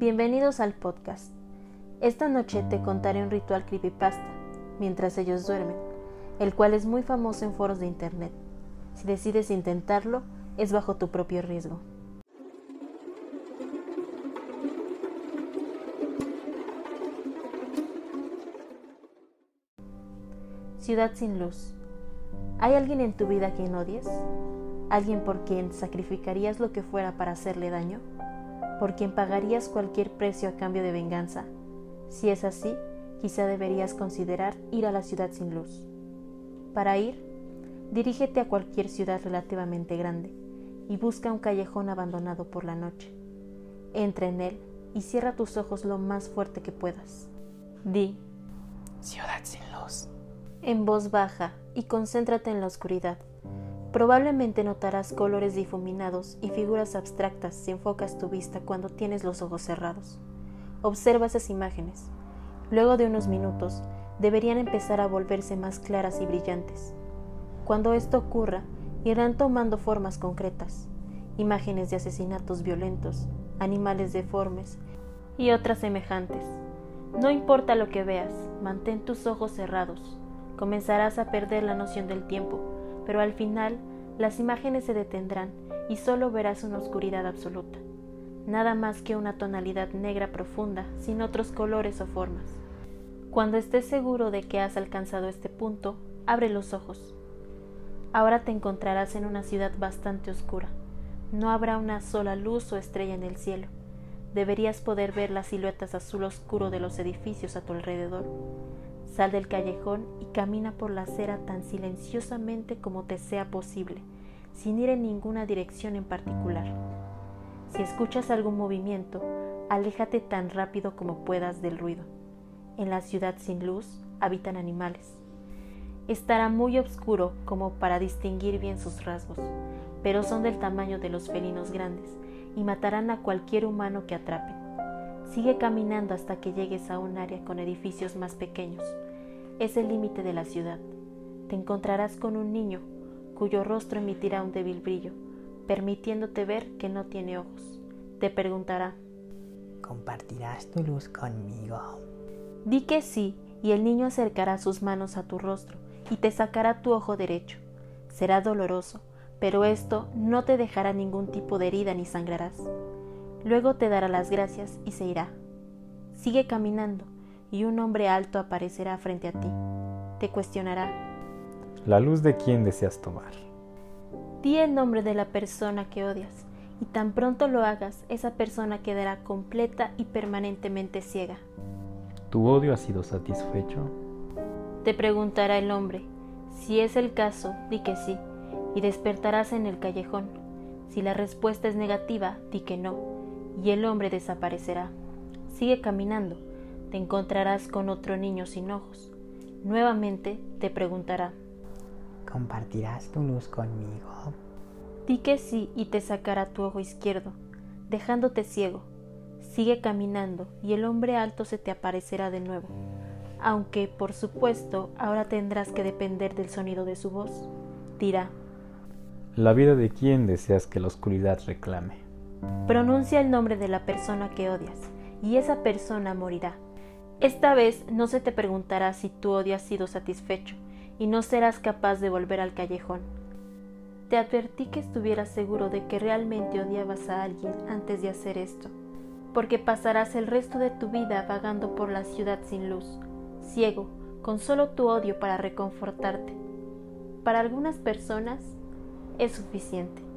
Bienvenidos al podcast. Esta noche te contaré un ritual creepypasta mientras ellos duermen, el cual es muy famoso en foros de internet. Si decides intentarlo, es bajo tu propio riesgo. Ciudad sin luz. ¿Hay alguien en tu vida quien odies? ¿Alguien por quien sacrificarías lo que fuera para hacerle daño? ¿Por quien pagarías cualquier precio a cambio de venganza? Si es así, quizá deberías considerar ir a la ciudad sin luz. Para ir, dirígete a cualquier ciudad relativamente grande y busca un callejón abandonado por la noche. Entra en él y cierra tus ojos lo más fuerte que puedas. Di, Ciudad sin luz en voz baja y concéntrate en la oscuridad. Probablemente notarás colores difuminados y figuras abstractas si enfocas tu vista cuando tienes los ojos cerrados. Observa esas imágenes. Luego de unos minutos, deberían empezar a volverse más claras y brillantes. Cuando esto ocurra, irán tomando formas concretas, imágenes de asesinatos violentos, animales deformes y otras semejantes. No importa lo que veas, mantén tus ojos cerrados comenzarás a perder la noción del tiempo, pero al final las imágenes se detendrán y solo verás una oscuridad absoluta, nada más que una tonalidad negra profunda sin otros colores o formas. Cuando estés seguro de que has alcanzado este punto, abre los ojos. Ahora te encontrarás en una ciudad bastante oscura. No habrá una sola luz o estrella en el cielo. Deberías poder ver las siluetas azul oscuro de los edificios a tu alrededor. Sal del callejón y camina por la acera tan silenciosamente como te sea posible, sin ir en ninguna dirección en particular. Si escuchas algún movimiento, aléjate tan rápido como puedas del ruido. En la ciudad sin luz habitan animales. Estará muy oscuro como para distinguir bien sus rasgos, pero son del tamaño de los felinos grandes y matarán a cualquier humano que atrapen. Sigue caminando hasta que llegues a un área con edificios más pequeños. Es el límite de la ciudad. Te encontrarás con un niño cuyo rostro emitirá un débil brillo, permitiéndote ver que no tiene ojos. Te preguntará, ¿compartirás tu luz conmigo? Di que sí, y el niño acercará sus manos a tu rostro y te sacará tu ojo derecho. Será doloroso, pero esto no te dejará ningún tipo de herida ni sangrarás. Luego te dará las gracias y se irá. Sigue caminando y un hombre alto aparecerá frente a ti. Te cuestionará. ¿La luz de quién deseas tomar? Di el nombre de la persona que odias y tan pronto lo hagas, esa persona quedará completa y permanentemente ciega. ¿Tu odio ha sido satisfecho? Te preguntará el hombre. Si es el caso, di que sí, y despertarás en el callejón. Si la respuesta es negativa, di que no, y el hombre desaparecerá. Sigue caminando, te encontrarás con otro niño sin ojos. Nuevamente te preguntará, ¿compartirás tu luz conmigo? Di que sí y te sacará tu ojo izquierdo, dejándote ciego. Sigue caminando y el hombre alto se te aparecerá de nuevo, aunque por supuesto ahora tendrás que depender del sonido de su voz. Dirá, ¿La vida de quién deseas que la oscuridad reclame? Pronuncia el nombre de la persona que odias, y esa persona morirá. Esta vez no se te preguntará si tu odio ha sido satisfecho, y no serás capaz de volver al callejón. Te advertí que estuvieras seguro de que realmente odiabas a alguien antes de hacer esto, porque pasarás el resto de tu vida vagando por la ciudad sin luz, ciego, con solo tu odio para reconfortarte. Para algunas personas es suficiente.